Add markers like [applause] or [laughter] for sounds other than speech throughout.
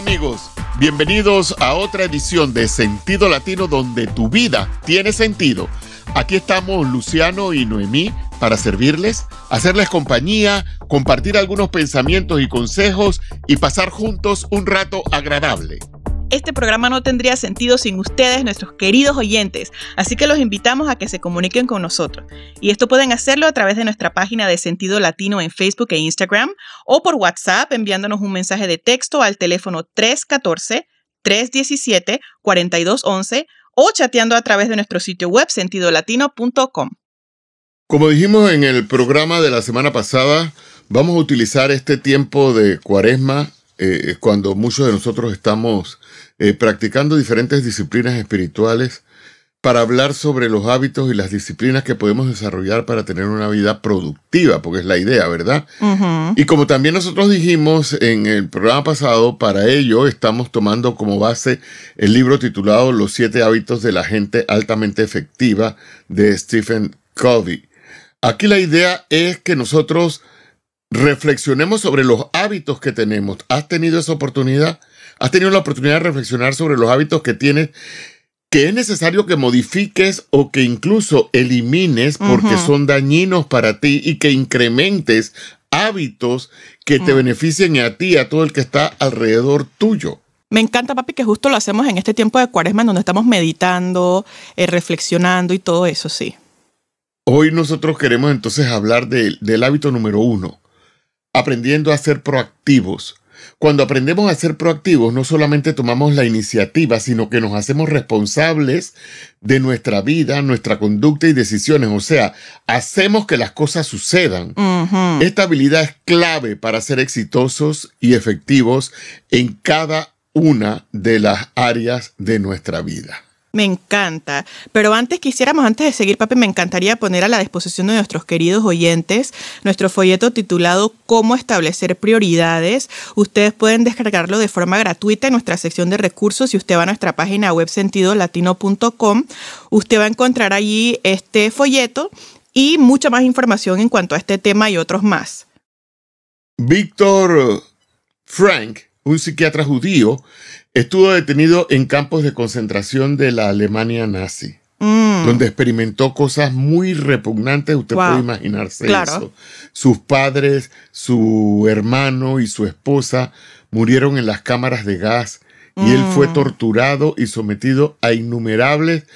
amigos, bienvenidos a otra edición de Sentido Latino donde tu vida tiene sentido. Aquí estamos Luciano y Noemí para servirles, hacerles compañía, compartir algunos pensamientos y consejos y pasar juntos un rato agradable. Este programa no tendría sentido sin ustedes, nuestros queridos oyentes, así que los invitamos a que se comuniquen con nosotros. Y esto pueden hacerlo a través de nuestra página de Sentido Latino en Facebook e Instagram o por WhatsApp enviándonos un mensaje de texto al teléfono 314-317-4211 o chateando a través de nuestro sitio web sentidolatino.com. Como dijimos en el programa de la semana pasada, vamos a utilizar este tiempo de cuaresma eh, cuando muchos de nosotros estamos eh, practicando diferentes disciplinas espirituales para hablar sobre los hábitos y las disciplinas que podemos desarrollar para tener una vida productiva, porque es la idea, ¿verdad? Y como también nosotros dijimos en el programa pasado, para ello estamos tomando como base el libro titulado Los siete hábitos de la gente altamente efectiva de Stephen Covey. Aquí la idea es que nosotros reflexionemos sobre los hábitos que tenemos. ¿Has tenido esa oportunidad? ¿Has tenido la oportunidad de reflexionar sobre los hábitos que tienes? que es necesario que modifiques o que incluso elimines porque son dañinos para ti y que incrementes hábitos que te mm. beneficien a ti, a todo el que está alrededor tuyo. Me encanta, papi, que justo lo hacemos en este tiempo de cuaresma, en donde estamos meditando, eh, reflexionando y todo eso, sí. Hoy nosotros queremos entonces hablar del hábito número uno, aprendiendo a ser proactivos. Cuando aprendemos a ser proactivos, no solamente tomamos la iniciativa, sino que nos hacemos responsables de nuestra vida, nuestra conducta y decisiones. O sea, hacemos que las cosas sucedan. Esta habilidad es clave para ser exitosos y efectivos en cada una de las áreas de nuestra vida. Me encanta. Pero antes quisiéramos, antes de seguir, papi, me encantaría poner a la disposición de nuestros queridos oyentes nuestro folleto titulado Cómo establecer prioridades. Ustedes pueden descargarlo de forma gratuita en nuestra sección de recursos. Si usted va a nuestra página web sentidolatino.com, usted va a encontrar allí este folleto y mucha más información en cuanto a este tema y otros más. Víctor Frank, un psiquiatra judío, Estuvo detenido en campos de concentración de la Alemania nazi, mm. donde experimentó cosas muy repugnantes, usted puede imaginarse eso. Sus padres, su hermano y su esposa murieron en las cámaras de gas y él fue mm. torturado y sometido a innumerables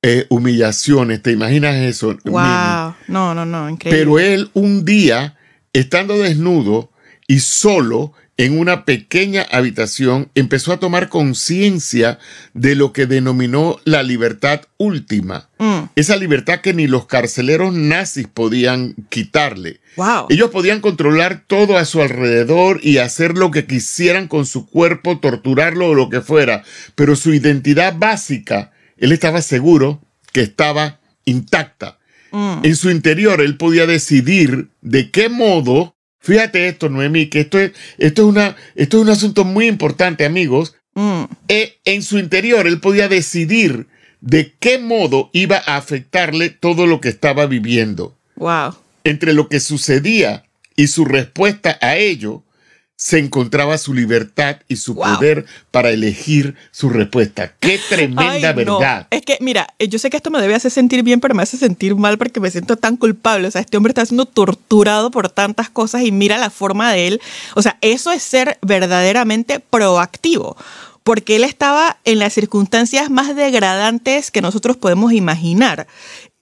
eh, humillaciones. ¿Te imaginas eso? Wow. No, no, no, increíble. Pero él un día, estando desnudo y solo, en una pequeña habitación, empezó a tomar conciencia de lo que denominó la libertad última. Mm. Esa libertad que ni los carceleros nazis podían quitarle. Ellos podían controlar todo a su alrededor y hacer lo que quisieran con su cuerpo, torturarlo o lo que fuera. Pero su identidad básica, él estaba seguro que estaba intacta. Mm. En su interior, él podía decidir de qué modo Fíjate esto, Noemí, que esto es, esto es, una, esto es un asunto muy importante, amigos. Mm. E, en su interior, él podía decidir de qué modo iba a afectarle todo lo que estaba viviendo. Wow. Entre lo que sucedía y su respuesta a ello, se encontraba su libertad y su poder para elegir su respuesta. Qué tremenda verdad. Es que, mira, eh, yo sé que esto me debe hacer sentir bien, pero me hace sentir mal porque me siento tan culpable. O sea, este hombre está siendo torturado por tantas cosas y mira la forma de él. O sea, eso es ser verdaderamente proactivo porque él estaba en las circunstancias más degradantes que nosotros podemos imaginar.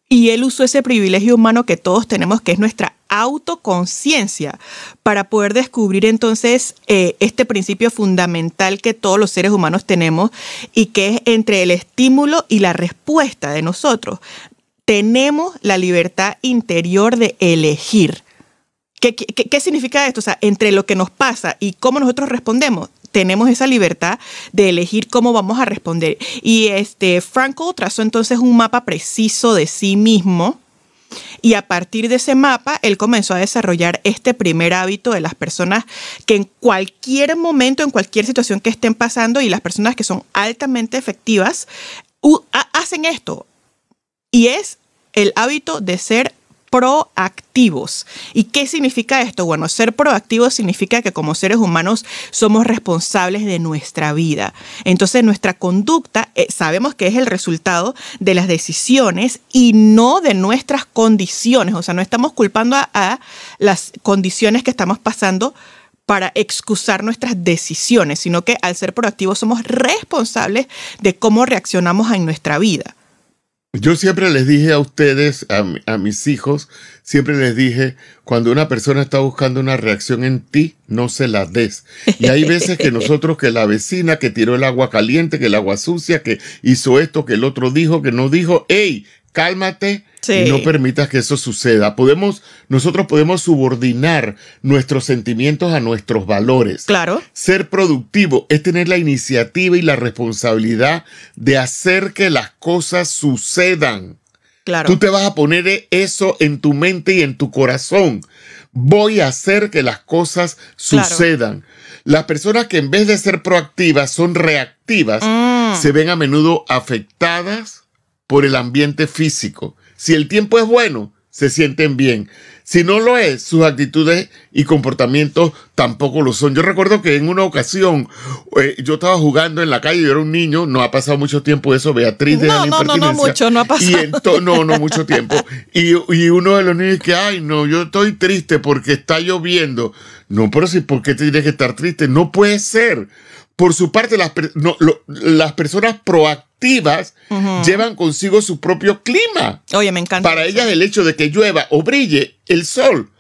Y él usó ese privilegio humano que todos tenemos, que es nuestra autoconciencia, para poder descubrir entonces eh, este principio fundamental que todos los seres humanos tenemos y que es entre el estímulo y la respuesta de nosotros. Tenemos la libertad interior de elegir. ¿Qué, qué significa esto? O sea, entre lo que nos pasa y cómo nosotros respondemos, tenemos esa libertad de elegir cómo vamos a responder. Y este Franco trazó entonces un mapa preciso de sí mismo. Y a partir de ese mapa, él comenzó a desarrollar este primer hábito de las personas que en cualquier momento, en cualquier situación que estén pasando, y las personas que son altamente efectivas, hacen esto. Y es el hábito de ser proactivos. ¿Y qué significa esto? Bueno, ser proactivos significa que como seres humanos somos responsables de nuestra vida. Entonces nuestra conducta eh, sabemos que es el resultado de las decisiones y no de nuestras condiciones. O sea, no estamos culpando a las condiciones que estamos pasando para excusar nuestras decisiones, sino que al ser proactivos somos responsables de cómo reaccionamos en nuestra vida. Yo siempre les dije a ustedes, a, mis hijos, siempre les dije, cuando una persona está buscando una reacción en ti, no se la des. Y hay veces que [laughs] nosotros, que la vecina que tiró el agua caliente, que el agua sucia, que hizo esto, que el otro dijo, que no dijo, hey, cálmate, y no permitas que eso suceda. Podemos, nosotros podemos subordinar nuestros sentimientos a nuestros valores. Claro. Ser productivo es tener la iniciativa y la responsabilidad de hacer que las cosas sucedan. Claro. Tú te vas a poner eso en tu mente y en tu corazón. Voy a hacer que las cosas sucedan. Las personas que en vez de ser proactivas son reactivas, mm. se ven a menudo afectadas por el ambiente físico. Si el tiempo es bueno, se sienten bien. Si no lo es, sus actitudes y comportamientos tampoco lo son. Yo recuerdo que en una ocasión eh, yo estaba jugando en la calle, yo era un niño, no ha pasado mucho tiempo eso, Beatriz de no, no, no, no mucho, no ha pasado. no, no mucho tiempo. Y, y, uno de los niños que, ay, no, yo estoy triste porque está lloviendo. No, pero si, ¿por qué tienes que estar triste? No puede ser. Por su parte, las, las personas proactivas llevan consigo su propio clima. Oye, me encanta. Para ellas el hecho de que llueva o brille el sol,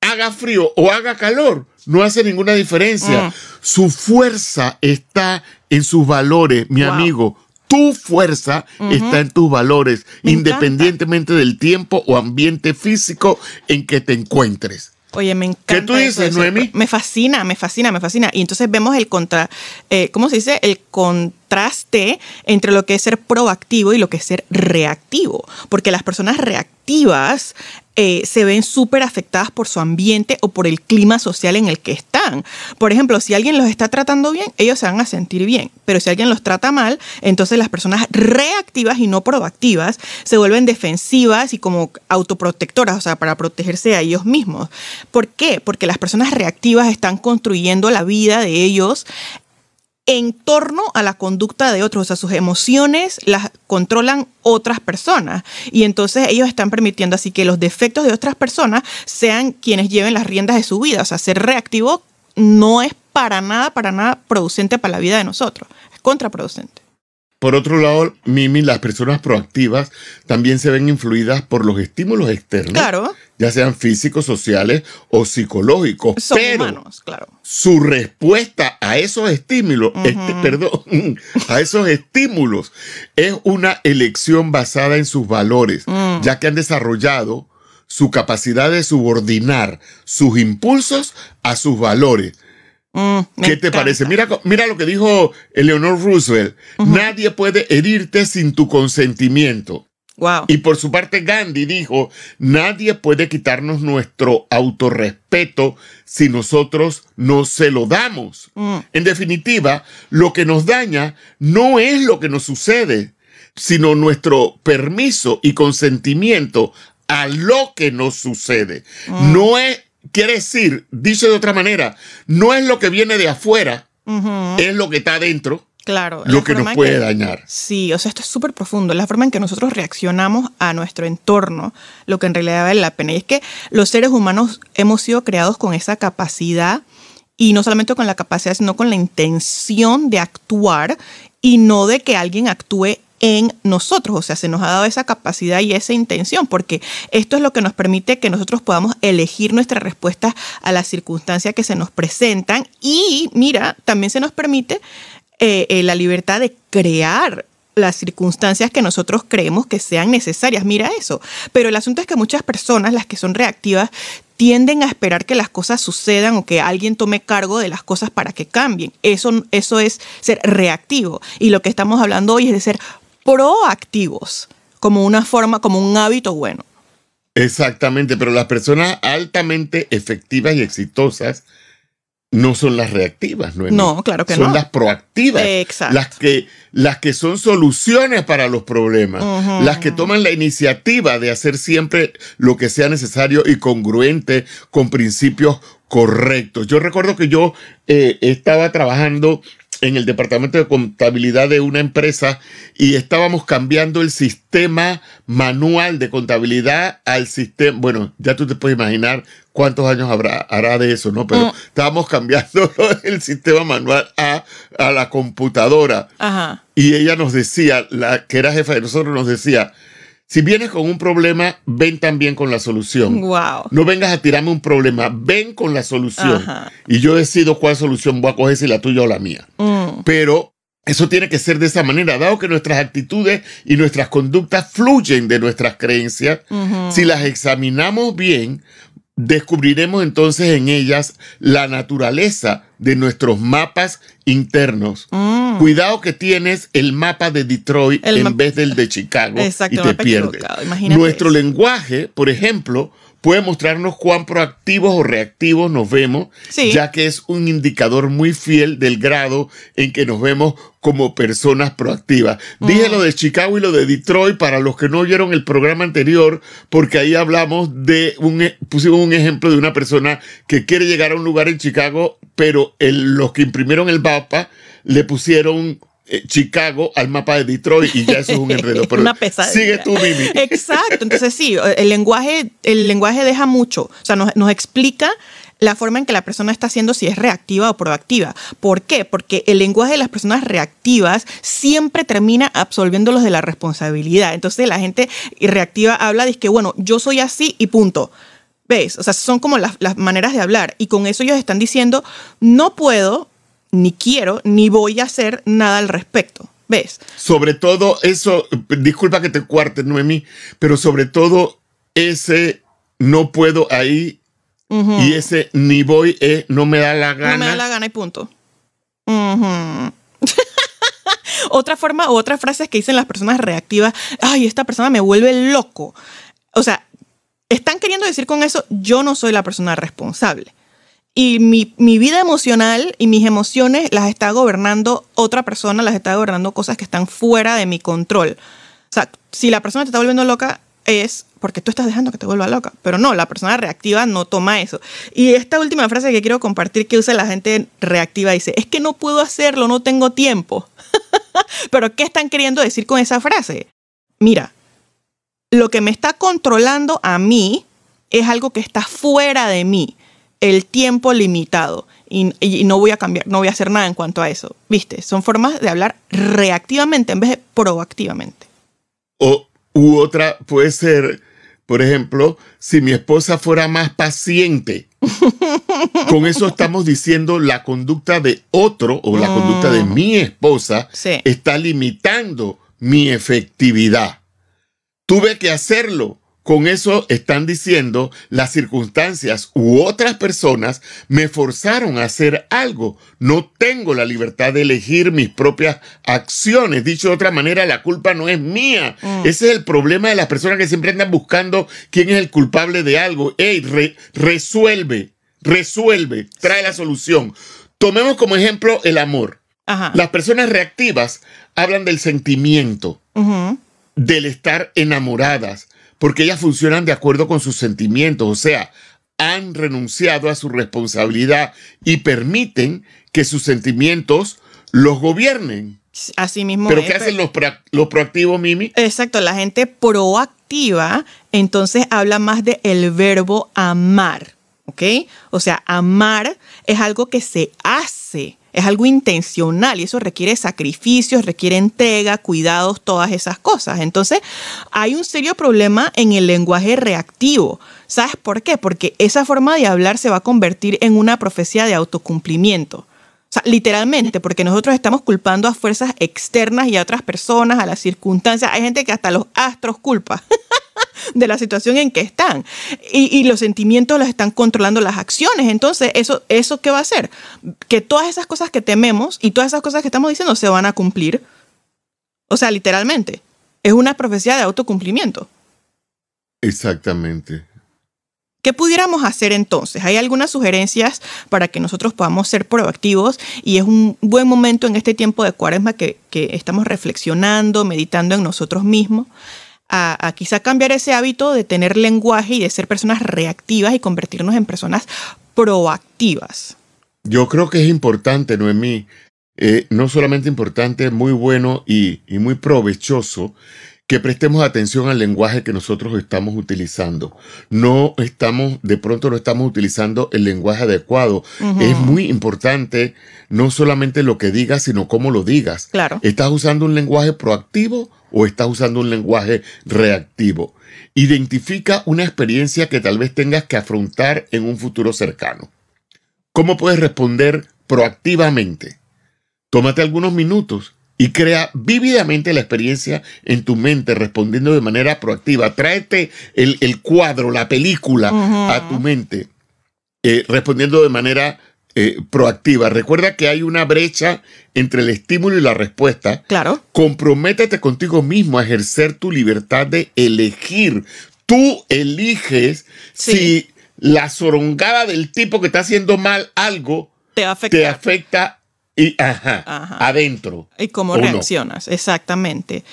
haga frío o haga calor, no hace ninguna diferencia. Mm. Su fuerza está en sus valores, mi amigo. Tu fuerza está en tus valores, independientemente del tiempo o ambiente físico en que te encuentres. Oye, me encanta. ¿Qué tú dices, Noemi? Me fascina, me fascina, me fascina. Y entonces vemos el contra, eh, ¿cómo se dice? El contraste entre lo que es ser proactivo y lo que es ser reactivo. Porque las personas reactivas eh, se ven súper afectadas por su ambiente o por el clima social en el que están. Por ejemplo, si alguien los está tratando bien, ellos se van a sentir bien, pero si alguien los trata mal, entonces las personas reactivas y no proactivas se vuelven defensivas y como autoprotectoras, o sea, para protegerse a ellos mismos. ¿Por qué? Porque las personas reactivas están construyendo la vida de ellos en torno a la conducta de otros, o sea, sus emociones las controlan otras personas. Y entonces ellos están permitiendo así que los defectos de otras personas sean quienes lleven las riendas de su vida, o sea, ser reactivo no es para nada, para nada producente para la vida de nosotros, es contraproducente. Por otro lado, Mimi, las personas proactivas también se ven influidas por los estímulos externos, claro. ya sean físicos, sociales o psicológicos. Son humanos, claro. Su respuesta a esos estímulos, este, perdón, a esos estímulos es una elección basada en sus valores, mm. ya que han desarrollado su capacidad de subordinar sus impulsos a sus valores Mm, ¿Qué te parece? Mira, mira lo que dijo Eleanor Roosevelt. Nadie puede herirte sin tu consentimiento. Wow. Y por su parte Gandhi dijo, nadie puede quitarnos nuestro autorrespeto si nosotros no se lo damos. Mm. En definitiva, lo que nos daña no es lo que nos sucede, sino nuestro permiso y consentimiento a lo que nos sucede. Mm. No es Quiere decir, dice de otra manera, no es lo que viene de afuera, es lo que está adentro. Claro. Lo que nos puede dañar. Sí, o sea, esto es súper profundo. La forma en que nosotros reaccionamos a nuestro entorno, lo que en realidad vale la pena. Y es que los seres humanos hemos sido creados con esa capacidad, y no solamente con la capacidad, sino con la intención de actuar y no de que alguien actúe en nosotros, o sea, se nos ha dado esa capacidad y esa intención, porque esto es lo que nos permite que nosotros podamos elegir nuestra respuesta a las circunstancias que se nos presentan y, mira, también se nos permite eh, eh, la libertad de crear las circunstancias que nosotros creemos que sean necesarias. Mira eso. Pero el asunto es que muchas personas, las que son reactivas, tienden a esperar que las cosas sucedan o que alguien tome cargo de las cosas para que cambien. Eso, eso es ser reactivo. Y lo que estamos hablando hoy es de ser proactivos como una forma, como un hábito bueno. Exactamente, pero las personas altamente efectivas y exitosas no son las reactivas, ¿no? No, claro que son no. Son las proactivas. Exacto. Las que, las que son soluciones para los problemas. Las que toman la iniciativa de hacer siempre lo que sea necesario y congruente con principios correctos. Yo recuerdo que yo eh, estaba trabajando en el departamento de contabilidad de una empresa y estábamos cambiando el sistema manual de contabilidad al sistema, bueno, ya tú te puedes imaginar cuántos años habrá, hará de eso, ¿no? Pero mm. estábamos cambiando [laughs] el sistema manual a, a la computadora. Ajá. Y ella nos decía, la que era jefa de nosotros, nos decía, si vienes con un problema, ven también con la solución. Wow. No vengas a tirarme un problema, ven con la solución. Y yo decido cuál solución voy a coger, si la tuya o la mía. Mm. Pero eso tiene que ser de esa manera, dado que nuestras actitudes y nuestras conductas fluyen de nuestras creencias. Si las examinamos bien, descubriremos entonces en ellas la naturaleza de nuestros mapas internos. Mm. Cuidado que tienes el mapa de Detroit en vez del de Chicago y te pierdes. Nuestro lenguaje, por ejemplo, puede mostrarnos cuán proactivos o reactivos nos vemos, ya que es un indicador muy fiel del grado en que nos vemos como personas proactivas. Dije lo de Chicago y lo de Detroit para los que no vieron el programa anterior, porque ahí hablamos de un, e, pusimos un ejemplo de una persona que quiere llegar a un lugar en Chicago, pero los que imprimieron el mapa le pusieron eh, Chicago al mapa de Detroit y ya eso es un enredo. Pero [laughs] Una pesadilla. Sigue tú, Mimi. [laughs] Exacto. Entonces sí, el lenguaje, el lenguaje deja mucho. O sea, nos, nos explica la forma en que la persona está haciendo si es reactiva o proactiva. ¿Por qué? Porque el lenguaje de las personas reactivas siempre termina absolviéndolos de la responsabilidad. Entonces la gente reactiva habla de que, bueno, yo soy así y punto. ¿Ves? O sea, son como las, las maneras de hablar. Y con eso ellos están diciendo, no puedo ni quiero, ni voy a hacer nada al respecto. ¿Ves? Sobre todo eso, disculpa que te cuarte, Noemí, pero sobre todo ese no puedo ahí y ese ni voy eh, no me da la gana. No me da la gana y punto. [laughs] otra forma o otras frases que dicen las personas reactivas, ay, esta persona me vuelve loco. O sea, están queriendo decir con eso, yo no soy la persona responsable y mi, mi, vida emocional y mis emociones las está gobernando otra persona, las está gobernando cosas que están fuera de mi control. O sea, si la persona te está volviendo loca es porque tú estás dejando que te vuelva loca, pero no, la persona reactiva no toma eso. Y esta última frase que quiero compartir que usa la gente reactiva dice, es que no puedo hacerlo, no tengo tiempo. [laughs] pero ¿qué están queriendo decir con esa frase? Mira, lo que me está controlando a mí es algo que está fuera de mí el tiempo limitado y, no voy a cambiar, no voy a hacer nada en cuanto a eso. ¿Viste? Son formas de hablar reactivamente en vez de proactivamente. O u otra puede ser, por ejemplo, si mi esposa fuera más paciente. [laughs] Con eso estamos diciendo la conducta de otro o la conducta de mm. mi esposa está limitando mi efectividad. Tuve que hacerlo con eso están diciendo las circunstancias u otras personas me forzaron a hacer algo. No tengo la libertad de elegir mis propias acciones. Dicho de otra manera, la culpa no es mía. Mm. Ese es el problema de las personas que siempre andan buscando quién es el culpable de algo. Ey, resuelve, resuelve, trae la solución. Tomemos como ejemplo el amor. Las personas reactivas hablan del sentimiento, del estar enamoradas, porque ellas funcionan de acuerdo con sus sentimientos, o sea, han renunciado a su responsabilidad y permiten que sus sentimientos los gobiernen. Así mismo. ¿Pero qué hacen los, los, proactivos, Mimi? Exacto, la gente proactiva entonces habla más de el verbo amar, ¿ok? O sea, amar es algo que se hace es algo intencional y eso requiere sacrificios, requiere entrega, cuidados, todas esas cosas. Entonces, hay un serio problema en el lenguaje reactivo. ¿Sabes por qué? Porque esa forma de hablar se va a convertir en una profecía de autocumplimiento. O sea, literalmente, porque nosotros estamos culpando a fuerzas externas y a otras personas, a las circunstancias. Hay gente que hasta los astros culpa. [laughs] [laughs] de la situación en que están. Y, los sentimientos los están controlando las acciones. Entonces, ¿eso, ¿eso qué va a hacer? Que todas esas cosas que tememos y todas esas cosas que estamos diciendo se van a cumplir. O sea, literalmente. Es una profecía de autocumplimiento. Exactamente. ¿Qué pudiéramos hacer entonces? Hay algunas sugerencias para que nosotros podamos ser proactivos y es un buen momento en este tiempo de cuaresma que, estamos reflexionando, meditando en nosotros mismos, a, a, quizá cambiar ese hábito de tener lenguaje y de ser personas reactivas y convertirnos en personas proactivas. Yo creo que es importante, Noemí, eh, no solamente importante, muy bueno y muy provechoso que prestemos atención al lenguaje que nosotros estamos utilizando. No estamos, de pronto no estamos utilizando el lenguaje adecuado. Es muy importante no solamente lo que digas, sino cómo lo digas. Claro. ¿Estás usando un lenguaje proactivo o estás usando un lenguaje reactivo? Identifica una experiencia que tal vez tengas que afrontar en un futuro cercano. ¿Cómo puedes responder proactivamente? Tómate algunos minutos y crea vívidamente la experiencia en tu mente respondiendo de manera proactiva. Tráete el, cuadro, la película a tu mente eh, respondiendo de manera eh, proactiva. Recuerda que hay una brecha entre el estímulo y la respuesta. Claro. Comprométete contigo mismo a ejercer tu libertad de elegir. Tú eliges si la zorongada del tipo que está haciendo mal algo te afecta, te afecta y ajá, adentro. Y cómo reaccionas, exactamente.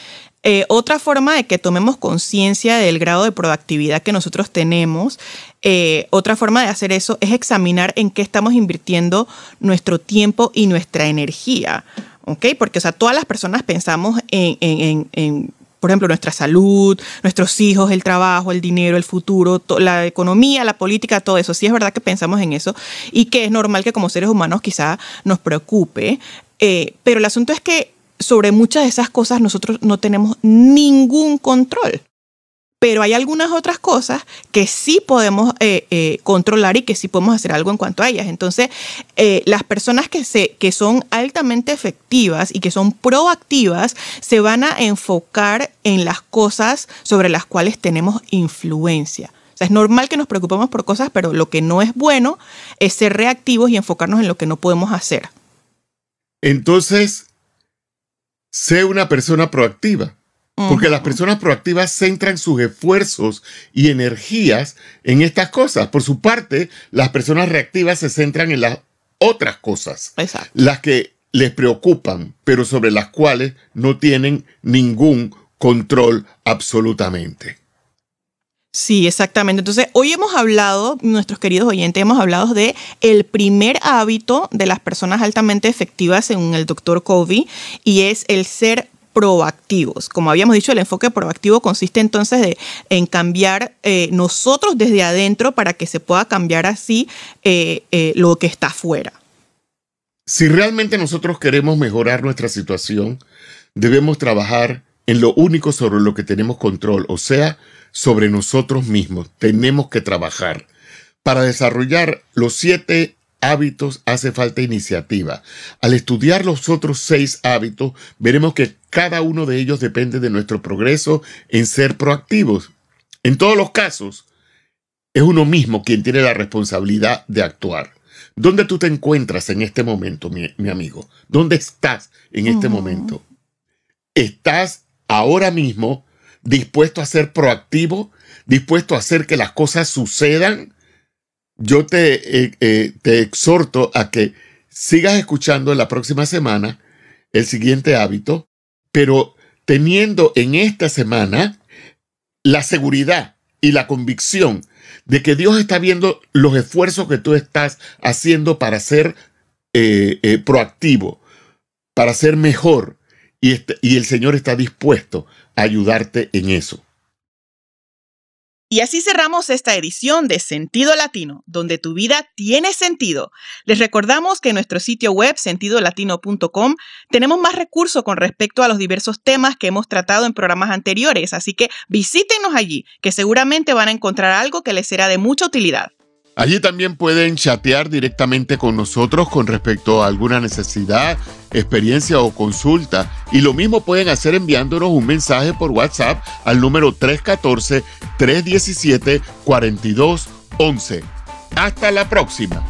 Eh, otra forma de que tomemos conciencia del grado de proactividad que nosotros tenemos, eh, otra forma de hacer eso es examinar en qué estamos invirtiendo nuestro tiempo y nuestra energía. ¿Ok? Porque, o sea, todas las personas pensamos en, en, en por ejemplo, nuestra salud, nuestros hijos, el trabajo, el dinero, el futuro, la economía, la política, todo eso. Sí es verdad que pensamos en eso y que es normal que como seres humanos quizá nos preocupe, eh, pero el asunto es que sobre muchas de esas cosas nosotros no tenemos ningún control pero hay algunas otras cosas que sí podemos eh, eh, controlar y que sí podemos hacer algo en cuanto a ellas. Entonces, eh, las personas que, que son altamente efectivas y que son proactivas se van a enfocar en las cosas sobre las cuales tenemos influencia. O sea, es normal que nos preocupemos por cosas, pero lo que no es bueno es ser reactivos y enfocarnos en lo que no podemos hacer. Entonces, sé una persona proactiva. Porque las personas proactivas centran sus esfuerzos y energías en estas cosas. Por su parte, las personas reactivas se centran en las otras cosas. Exacto. Las que les preocupan, pero sobre las cuales no tienen ningún control absolutamente. Sí, exactamente. Entonces, hoy hemos hablado, nuestros queridos oyentes, hemos hablado de el primer hábito de las personas altamente efectivas según el doctor Covey y es el ser proactivos. Como habíamos dicho, el enfoque proactivo consiste entonces en cambiar eh, nosotros desde adentro para que se pueda cambiar así eh, eh, lo que está afuera. Si realmente nosotros queremos mejorar nuestra situación, debemos trabajar en lo único sobre lo que tenemos control, o sea, sobre nosotros mismos. Tenemos que trabajar para desarrollar los siete hábitos hace falta iniciativa. Al estudiar los otros seis hábitos, veremos que cada uno de ellos depende de nuestro progreso en ser proactivos. En todos los casos, es uno mismo quien tiene la responsabilidad de actuar. ¿Dónde tú te encuentras en este momento, mi, amigo? ¿Dónde estás en este momento? ¿Estás ahora mismo dispuesto a ser proactivo? ¿Dispuesto a hacer que las cosas sucedan? yo te, eh, eh, te exhorto a que sigas escuchando la próxima semana el siguiente hábito, pero teniendo en esta semana la seguridad y la convicción de que Dios está viendo los esfuerzos que tú estás haciendo para ser eh, proactivo, para ser mejor, y, este, y el Señor está dispuesto a ayudarte en eso. Y así cerramos esta edición de Sentido Latino, donde tu vida tiene sentido. Les recordamos que en nuestro sitio web sentidolatino.com tenemos más recursos con respecto a los diversos temas que hemos tratado en programas anteriores, así que visítenos allí, que seguramente van a encontrar algo que les será de mucha utilidad. Allí también pueden chatear directamente con nosotros con respecto a alguna necesidad, experiencia o consulta. Y lo mismo pueden hacer enviándonos un mensaje por WhatsApp al número 314-317-4211. Hasta la próxima.